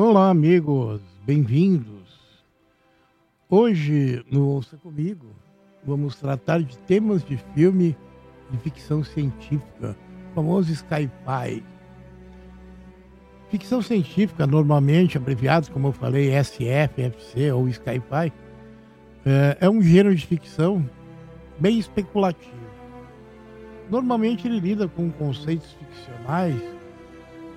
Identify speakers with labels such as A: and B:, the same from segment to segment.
A: Olá, amigos, bem-vindos. Hoje, no Ouça Comigo, vamos tratar de temas de filme de ficção científica, o famoso sci-fi. Ficção científica, normalmente abreviados, como eu falei, SF, FC ou sci-fi, é um gênero de ficção bem especulativo. Normalmente ele lida com conceitos ficcionais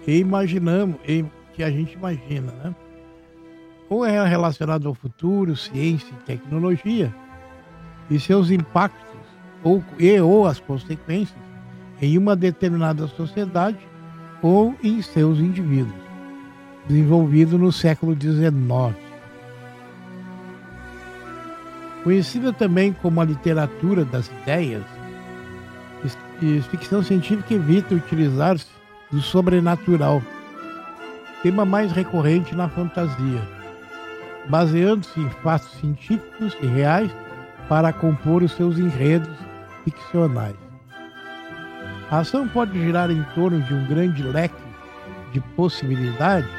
A: e imaginamos, e que a gente imagina, né? Ou é relacionado ao futuro, ciência e tecnologia e seus impactos ou, e ou as consequências em uma determinada sociedade ou em seus indivíduos, desenvolvido no século XIX. Conhecida também como a literatura das ideias, ficção científica evita utilizar-se do sobrenatural tema mais recorrente na fantasia, baseando-se em fatos científicos e reais para compor os seus enredos ficcionais. A ação pode girar em torno de um grande leque de possibilidades,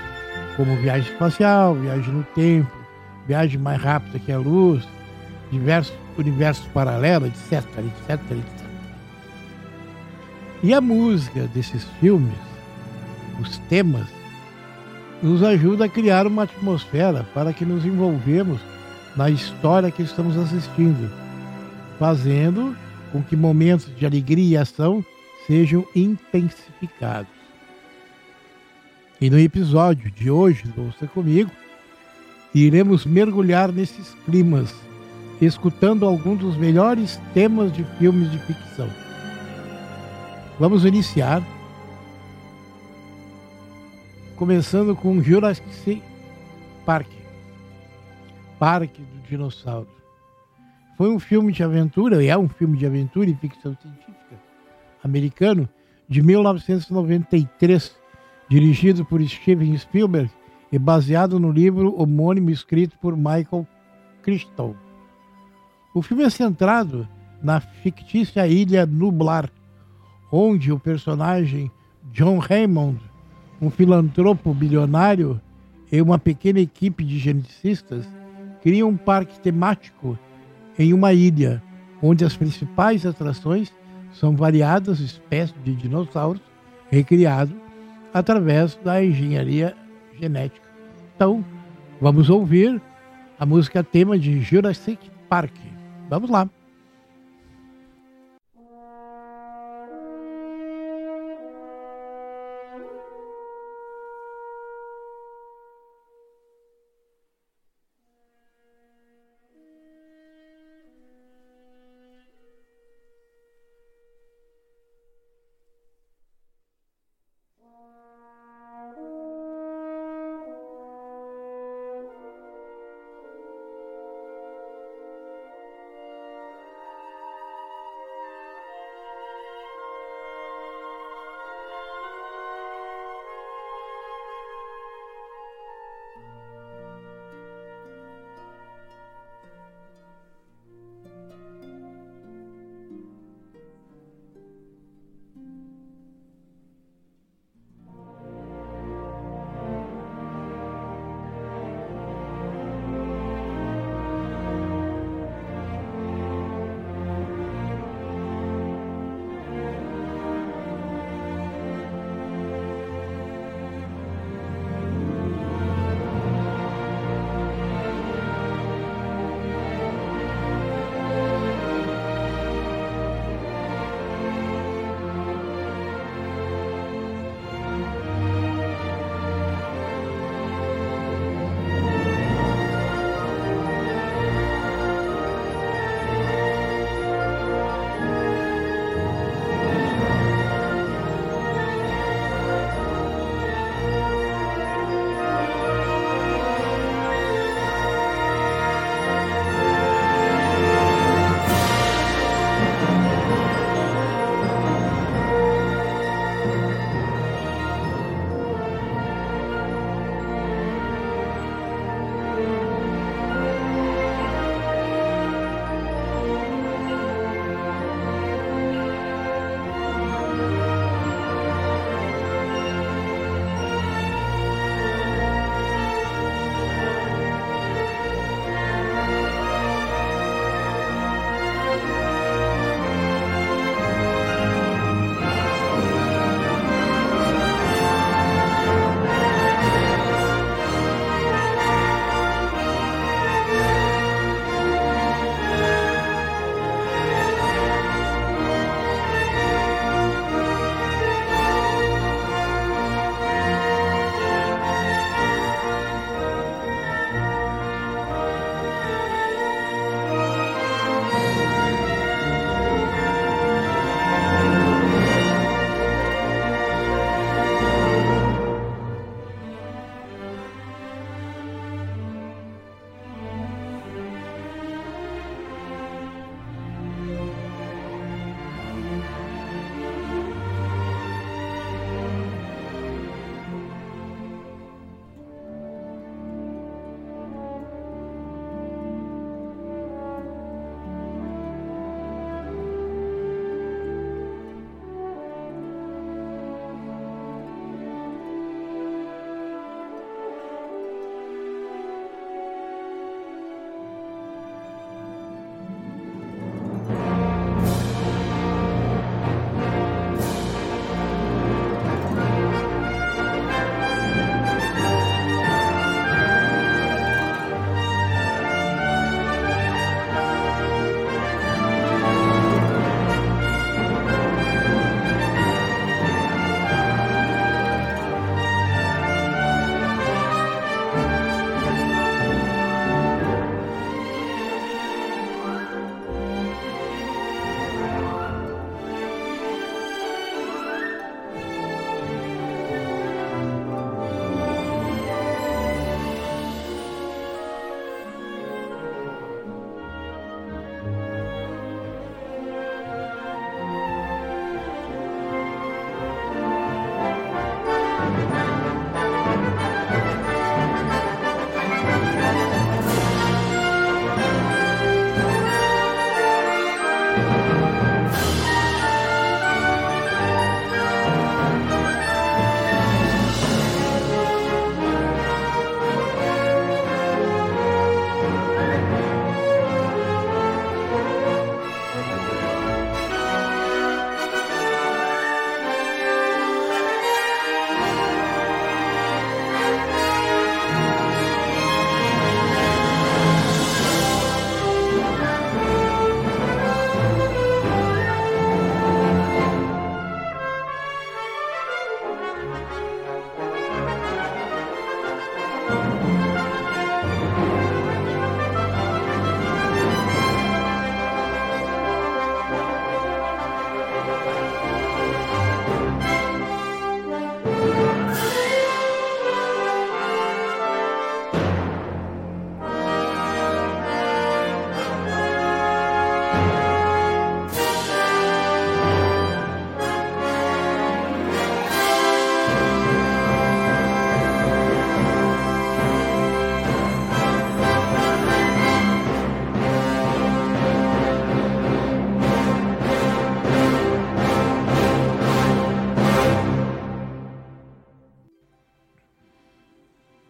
A: como viagem espacial, viagem no tempo, viagem mais rápida que a luz, diversos universos paralelos, etc, etc, etc. E a música desses filmes, os temas, nos ajuda a criar uma atmosfera para que nos envolvemos na história que estamos assistindo, fazendo com que momentos de alegria e ação sejam intensificados. E no episódio de hoje Ouça Comigo, iremos mergulhar nesses climas, escutando alguns dos melhores temas de filmes de ficção. Vamos iniciar começando com Jurassic Park, Parque do Dinossauro. Foi um filme de aventura, e é um filme de aventura e ficção científica americano de 1993, dirigido por Steven Spielberg e baseado no livro homônimo escrito por Michael Crichton. O filme é centrado na fictícia ilha Nublar, onde o personagem John Raymond um filantropo bilionário e uma pequena equipe de geneticistas criam um parque temático em uma ilha, onde as principais atrações são variadas espécies de dinossauros recriados através da engenharia genética. Então, vamos ouvir a música tema de Jurassic Park. Vamos lá.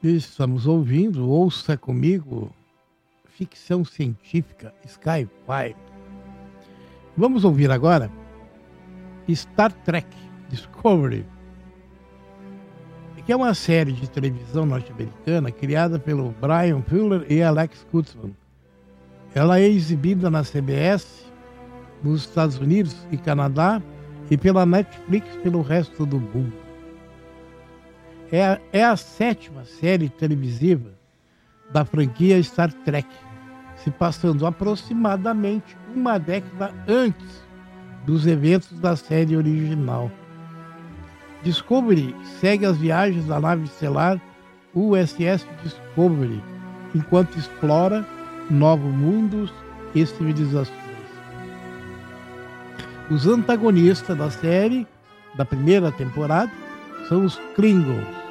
A: Estamos ouvindo, ouça comigo, ficção científica Sci-Fi. Vamos ouvir agora Star Trek Discovery, que é uma série de televisão norte-americana criada pelo Brian Fuller e Alex Kurtzman. Ela é exibida na CBS, nos Estados Unidos e Canadá e pela Netflix pelo resto do mundo. É a, é a sétima série televisiva da franquia Star Trek, se passando aproximadamente uma década antes dos eventos da série original. Discovery segue as viagens da nave estelar USS Discovery, enquanto explora novos mundos e civilizações. Os antagonistas da série, da primeira temporada, são os Klingons,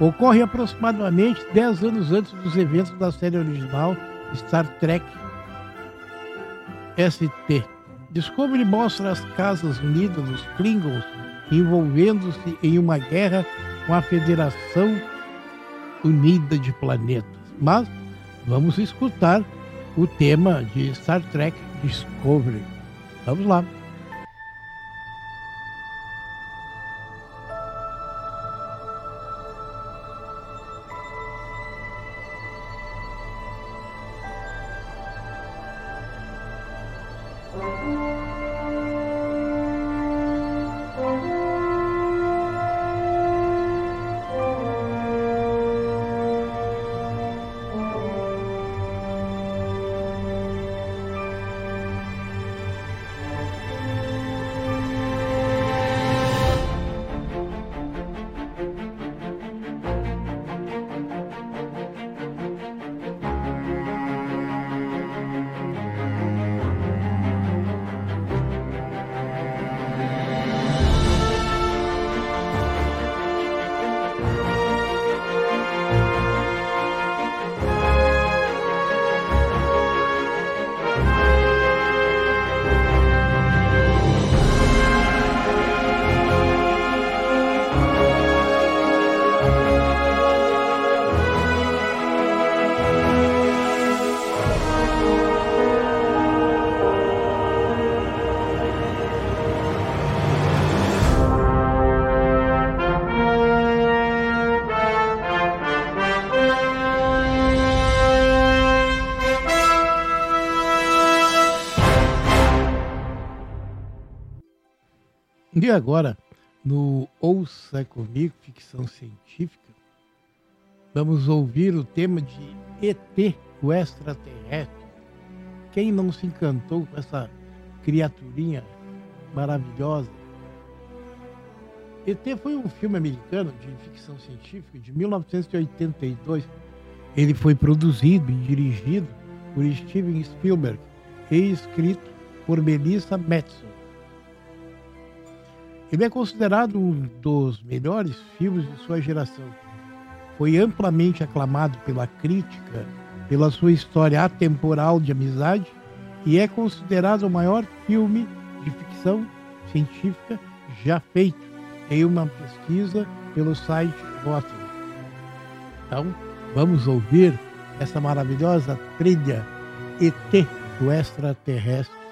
A: ocorre aproximadamente 10 anos antes dos eventos da série original Star Trek ST. Discovery mostra as Casas Unidas dos Klingons envolvendo-se em uma guerra com a Federação Unida de Planetas. Mas vamos escutar o tema de Star Trek Discovery. Vamos lá. E agora, no Ouça Comigo, ficção científica, vamos ouvir o tema de ET, o extraterrestre. Quem não se encantou com essa criaturinha maravilhosa? ET foi um filme americano de ficção científica de 1982. Ele foi produzido e dirigido por Steven Spielberg e escrito por Melissa Matson. Ele é considerado um dos melhores filmes de sua geração. Foi amplamente aclamado pela crítica pela sua história atemporal de amizade e é considerado o maior filme de ficção científica já feito em uma pesquisa pelo site Rotten. Então, vamos ouvir essa maravilhosa trilha ET do extraterrestre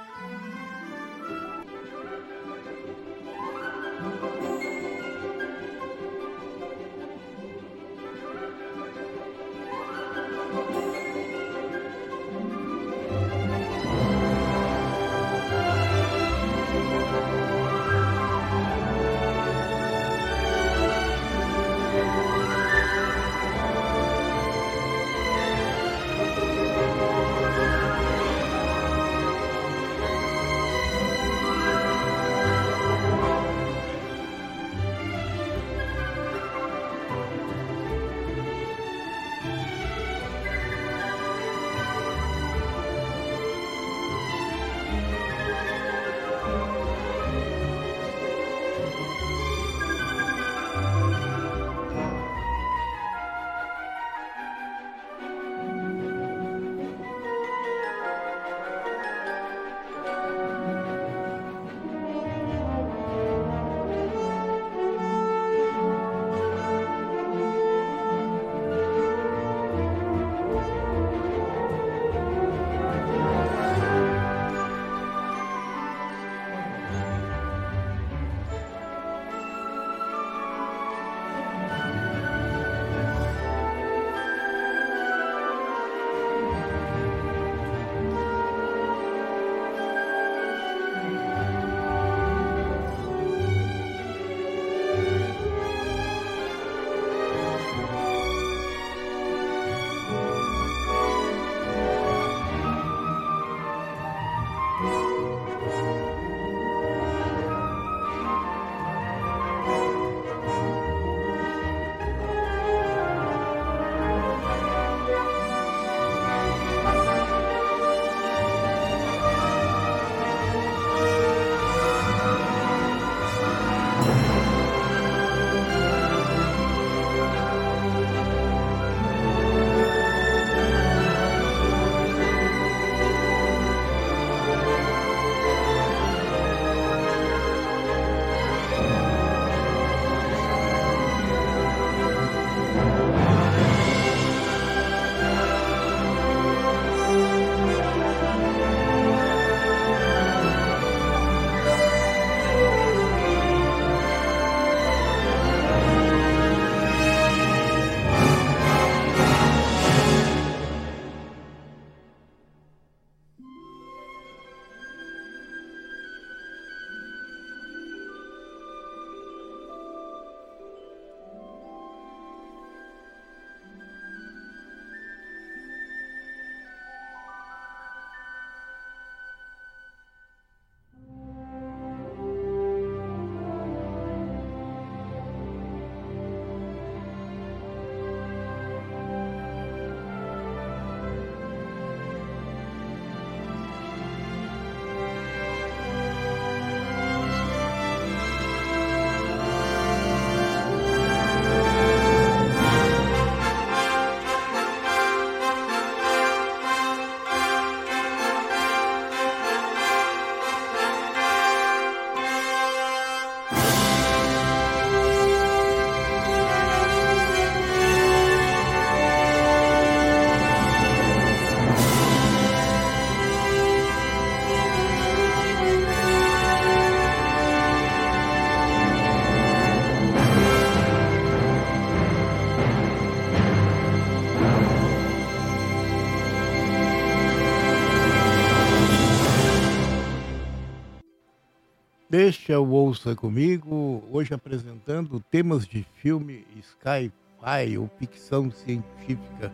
A: Deixa o Ouça Comigo, hoje apresentando temas de filme sci-fi ou ficção científica.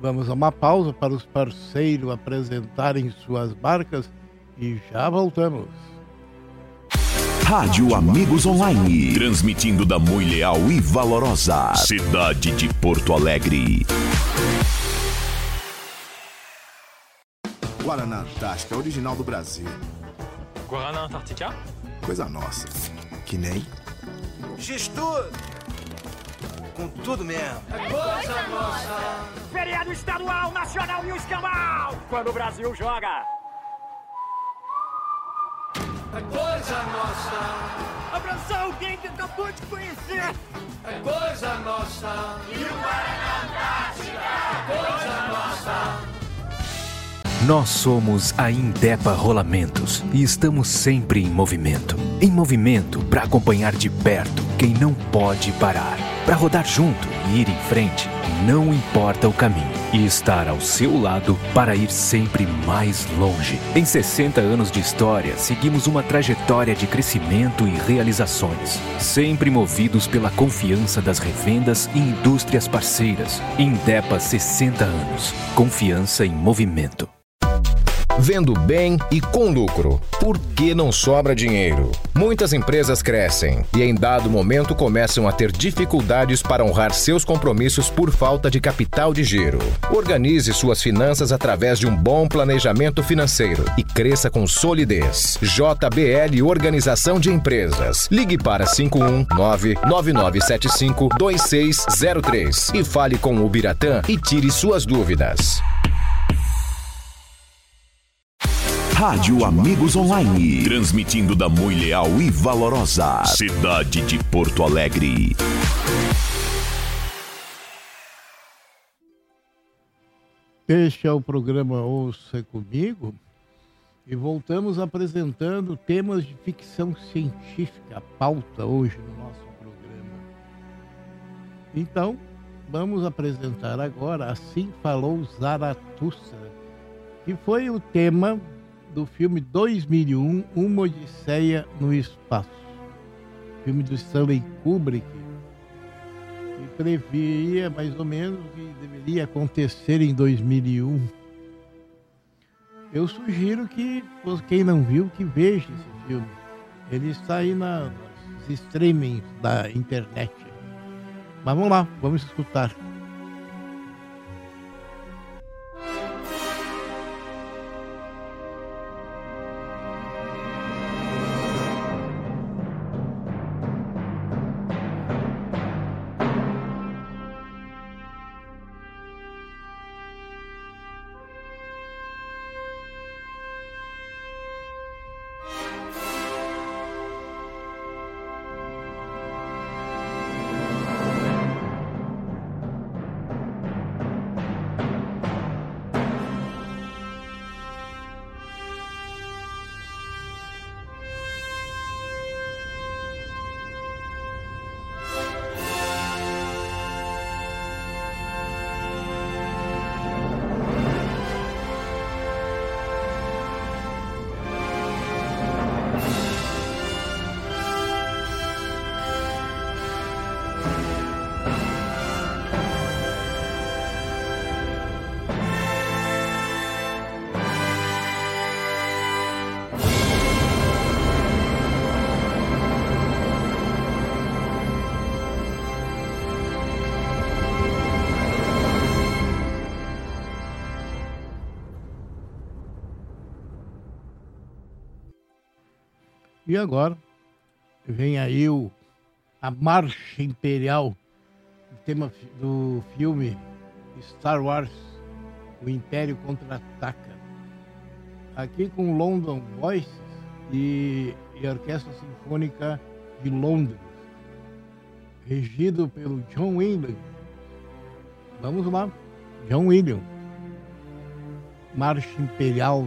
A: Vamos a uma pausa para os parceiros apresentarem suas marcas e já voltamos.
B: Rádio Amigos Online, transmitindo da Mui Leal e Valorosa, cidade de Porto Alegre.
C: Guaraná Antártica, original do Brasil.
D: Guaraná Antártica?
C: Coisa nossa. Que nem.
E: Gestor! Com tudo mesmo.
F: É coisa nossa!
G: Feriado estadual, nacional e o escambau! Quando o Brasil joga!
F: É coisa nossa!
G: Abraçar alguém que acabou de conhecer!
F: É coisa nossa! E o Guaraná Antártica! É coisa nossa!
H: Nós somos a Indepa Rolamentos e estamos sempre em movimento. Em movimento para acompanhar de perto quem não pode parar. Para rodar junto e ir em frente, não importa o caminho. E estar ao seu lado para ir sempre mais longe. Em 60 anos de história, seguimos uma trajetória de crescimento e realizações. Sempre movidos pela confiança das revendas e indústrias parceiras. Indepa 60 anos. Confiança em movimento.
I: Vendo bem e com lucro. Por que não sobra dinheiro? Muitas empresas crescem e, em dado momento, começam a ter dificuldades para honrar seus compromissos por falta de capital de giro. Organize suas finanças através de um bom planejamento financeiro e cresça com solidez. JBL Organização de Empresas. Ligue para 519-9975-2603 e fale com o Biratã e tire suas dúvidas.
B: Rádio Amigos Online, transmitindo da Mui Leal e Valorosa, cidade de Porto Alegre.
A: Este é o programa Ouça Comigo e voltamos apresentando temas de ficção científica, a pauta hoje no nosso programa. Então, vamos apresentar agora Assim Falou Zaratustra, que foi o tema do filme 2001, Uma Odisseia no Espaço. Filme do Stanley Kubrick, que previa mais ou menos o que deveria acontecer em 2001. Eu sugiro que quem não viu, que veja esse filme. Ele está aí nos streamings da internet. Mas vamos lá, vamos escutar. E agora vem aí o, a Marcha Imperial, o tema do filme Star Wars, O Império Contra-Ataca. Aqui com London Voices e, e Orquestra Sinfônica de Londres, regido pelo John Williams. Vamos lá, John Williams. Marcha Imperial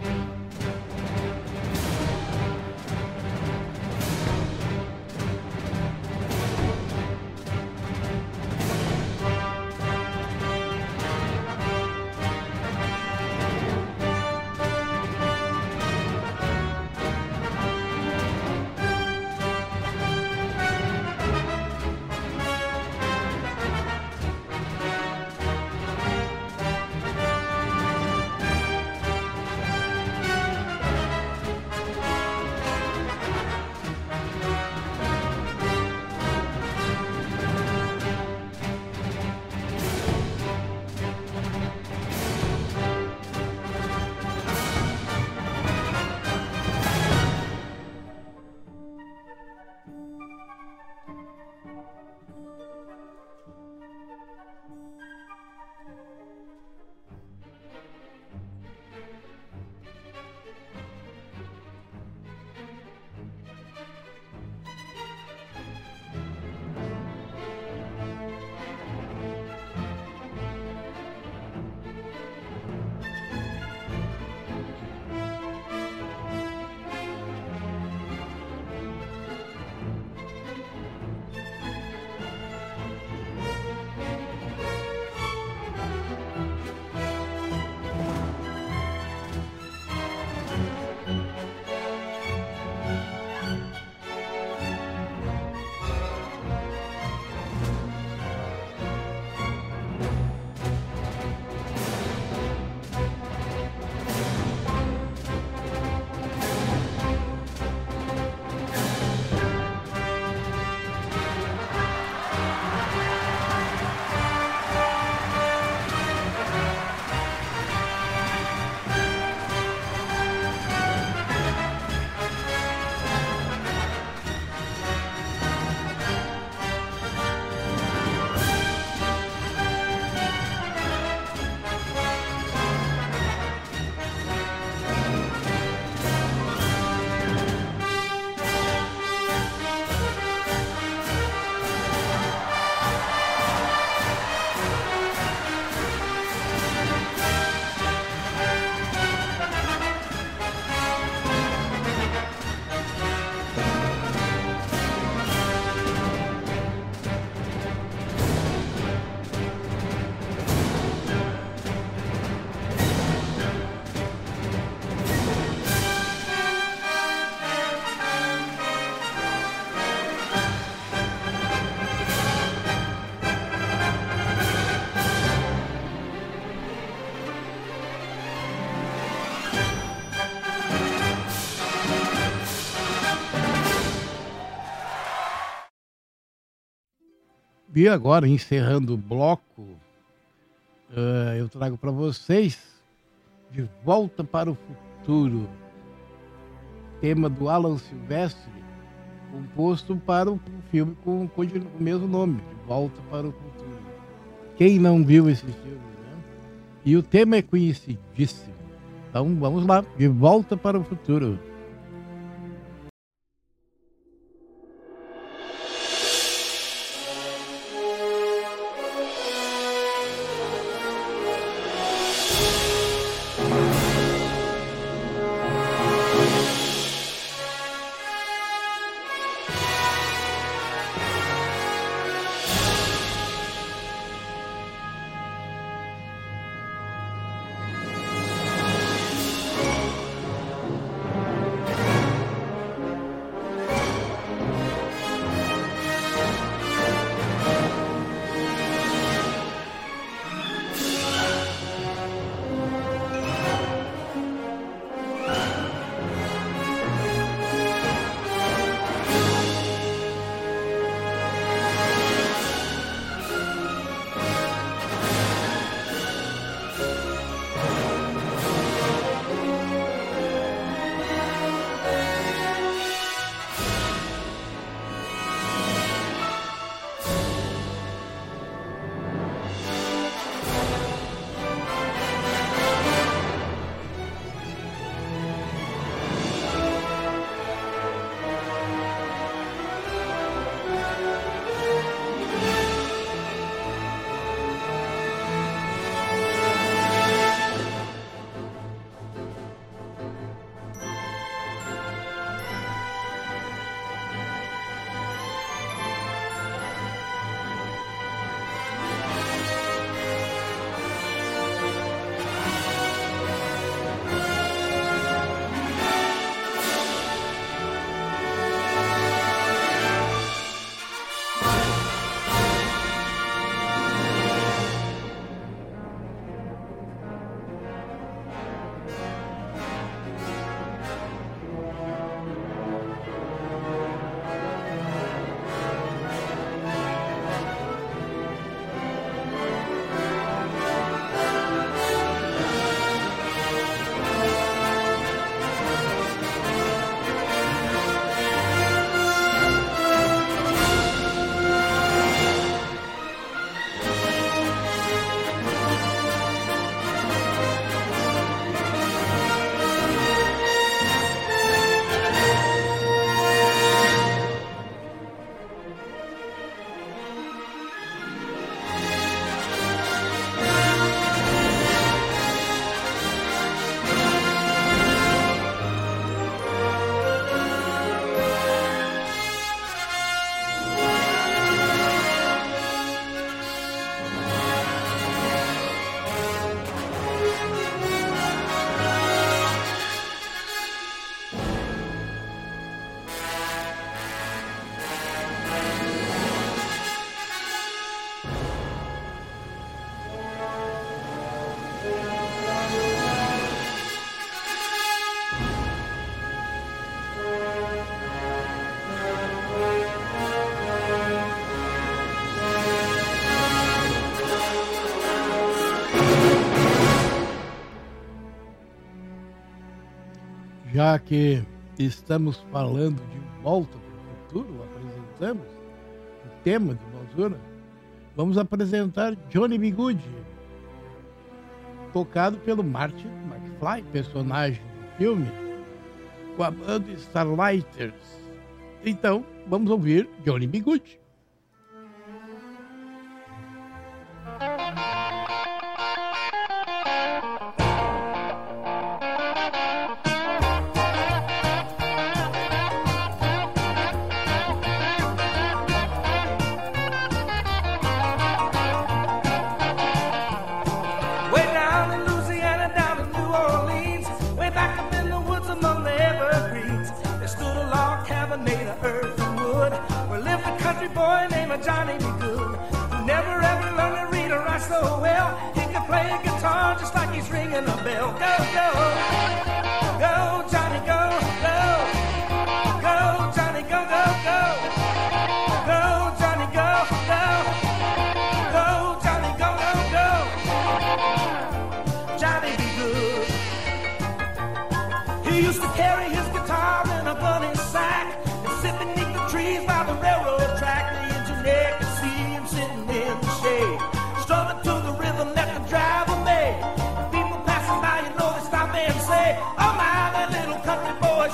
J: Thank you.
A: E agora, encerrando o bloco, uh, eu trago para vocês De Volta para o Futuro, tema do Alan Silvestre, composto para um filme com, com o mesmo nome, De Volta para o Futuro. Quem não viu esse filme, né? E o tema é conhecidíssimo. Então vamos lá, De Volta para o Futuro. já que estamos falando de volta para o futuro, apresentamos o tema de Mozuna, vamos apresentar Johnny Bigode, tocado pelo Martin McFly, personagem do filme, com a banda Starlighters. Então, vamos ouvir Johnny
F: Bigode.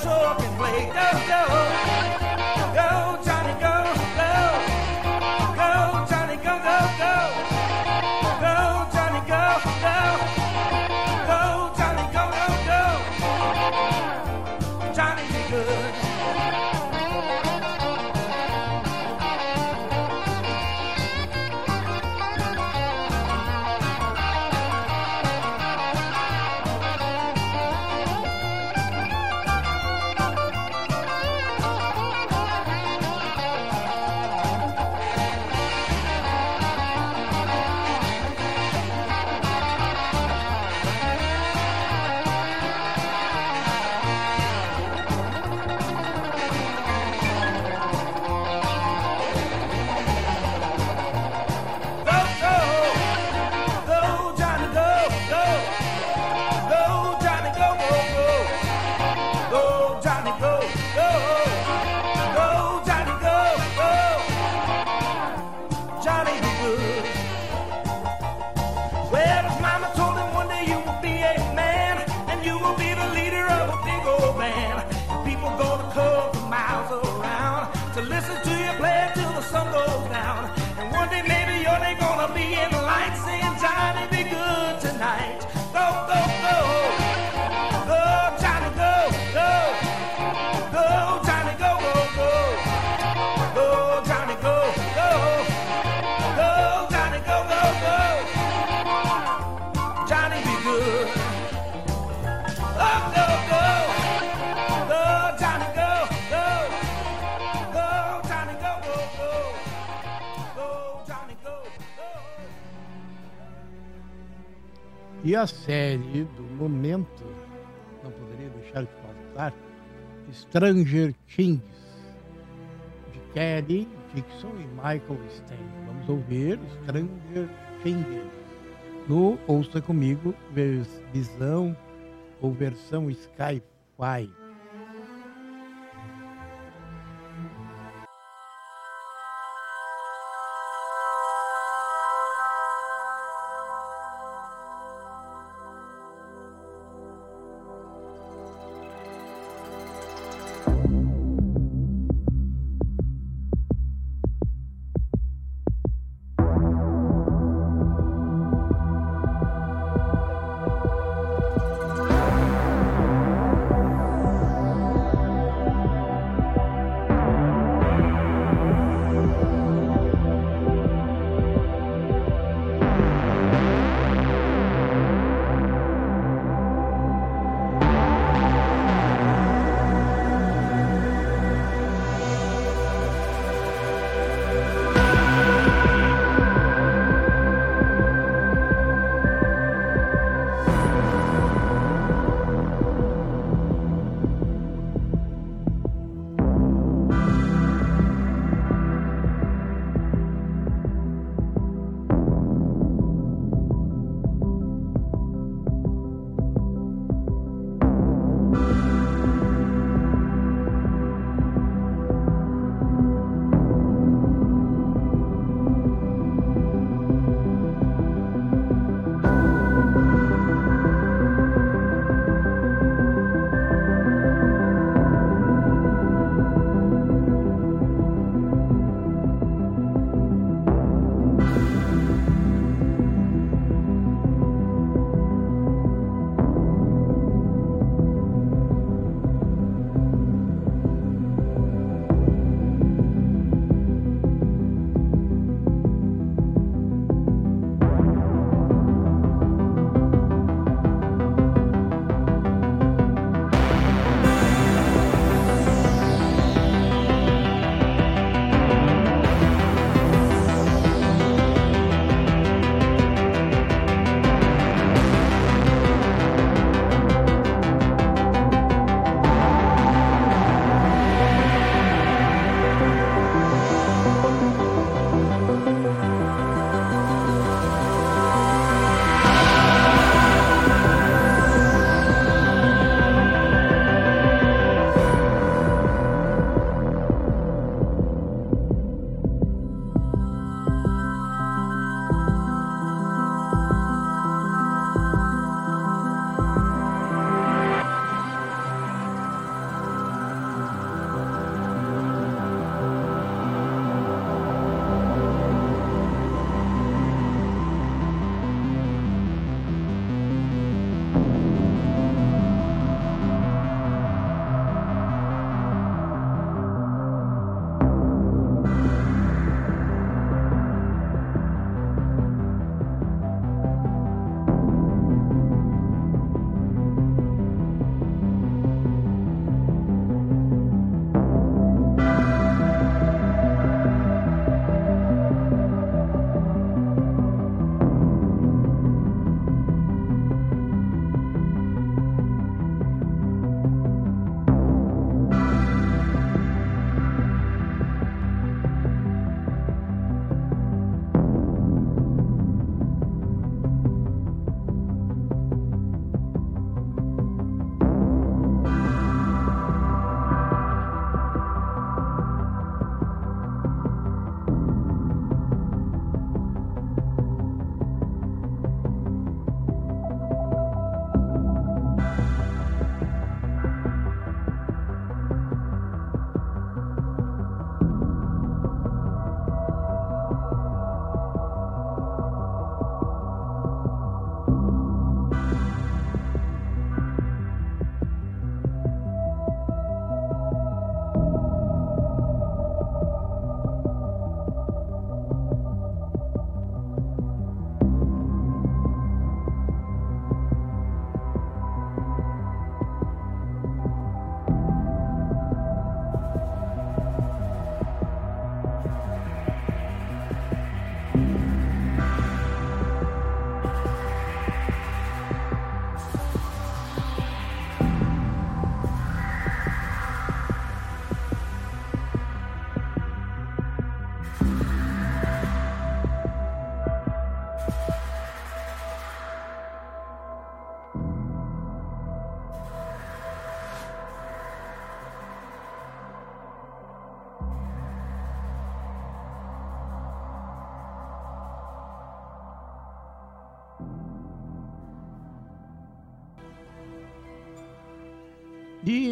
F: Talkin' can play dodo.
A: E a série do momento, não poderia deixar de faltar, Stranger Things, de Kelly Dixon e Michael Stein. Vamos ouvir Stranger Things. No Ouça Comigo, visão ou versão Sky-Fi.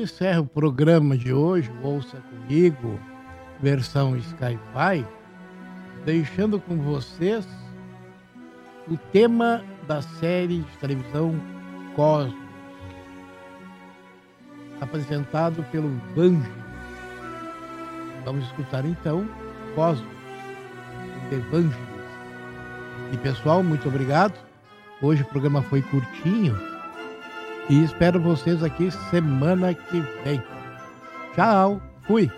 A: Encerra o programa de hoje, Ouça Comigo, versão Skype, deixando com vocês o tema da série de televisão Cosmos, apresentado pelo Banjo. Vamos escutar então Cosmos, The Evangelist. E pessoal, muito obrigado. Hoje o programa foi curtinho e espero vocês aqui semana que vem. Tchau, fui.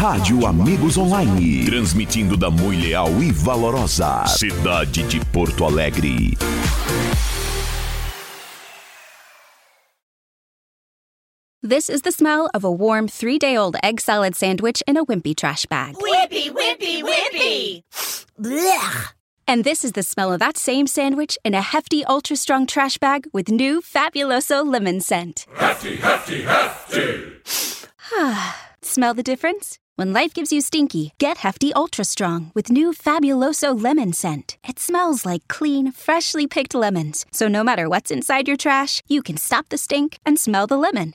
B: Rádio Amigos Online. Transmitindo da muito leal e valorosa cidade de Porto Alegre.
K: This is the smell of a warm three day old egg salad sandwich in a wimpy trash bag.
L: Wimpy, wimpy, wimpy!
K: Blech! And this is the smell of that same sandwich in a hefty, ultra strong trash bag with new Fabuloso lemon scent.
L: Hefty, hefty, hefty.
K: Smell the difference? When life gives you stinky, get Hefty Ultra Strong with new Fabuloso lemon scent. It smells like clean, freshly picked lemons. So no matter what's inside your trash, you can stop the stink and smell the lemon.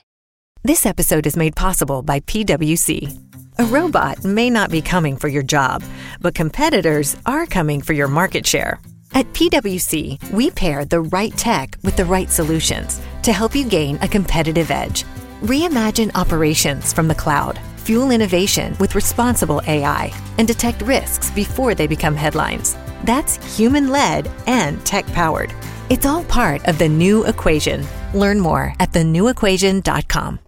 M: This episode is made possible by PWC. A robot may not be coming for your job, but competitors are coming for your market share. At PWC, we pair the right tech with the right solutions to help you gain a competitive edge. Reimagine operations from the cloud, fuel innovation with responsible AI, and detect risks before they become headlines. That's human led and tech powered. It's all part of the new equation. Learn more at thenewequation.com.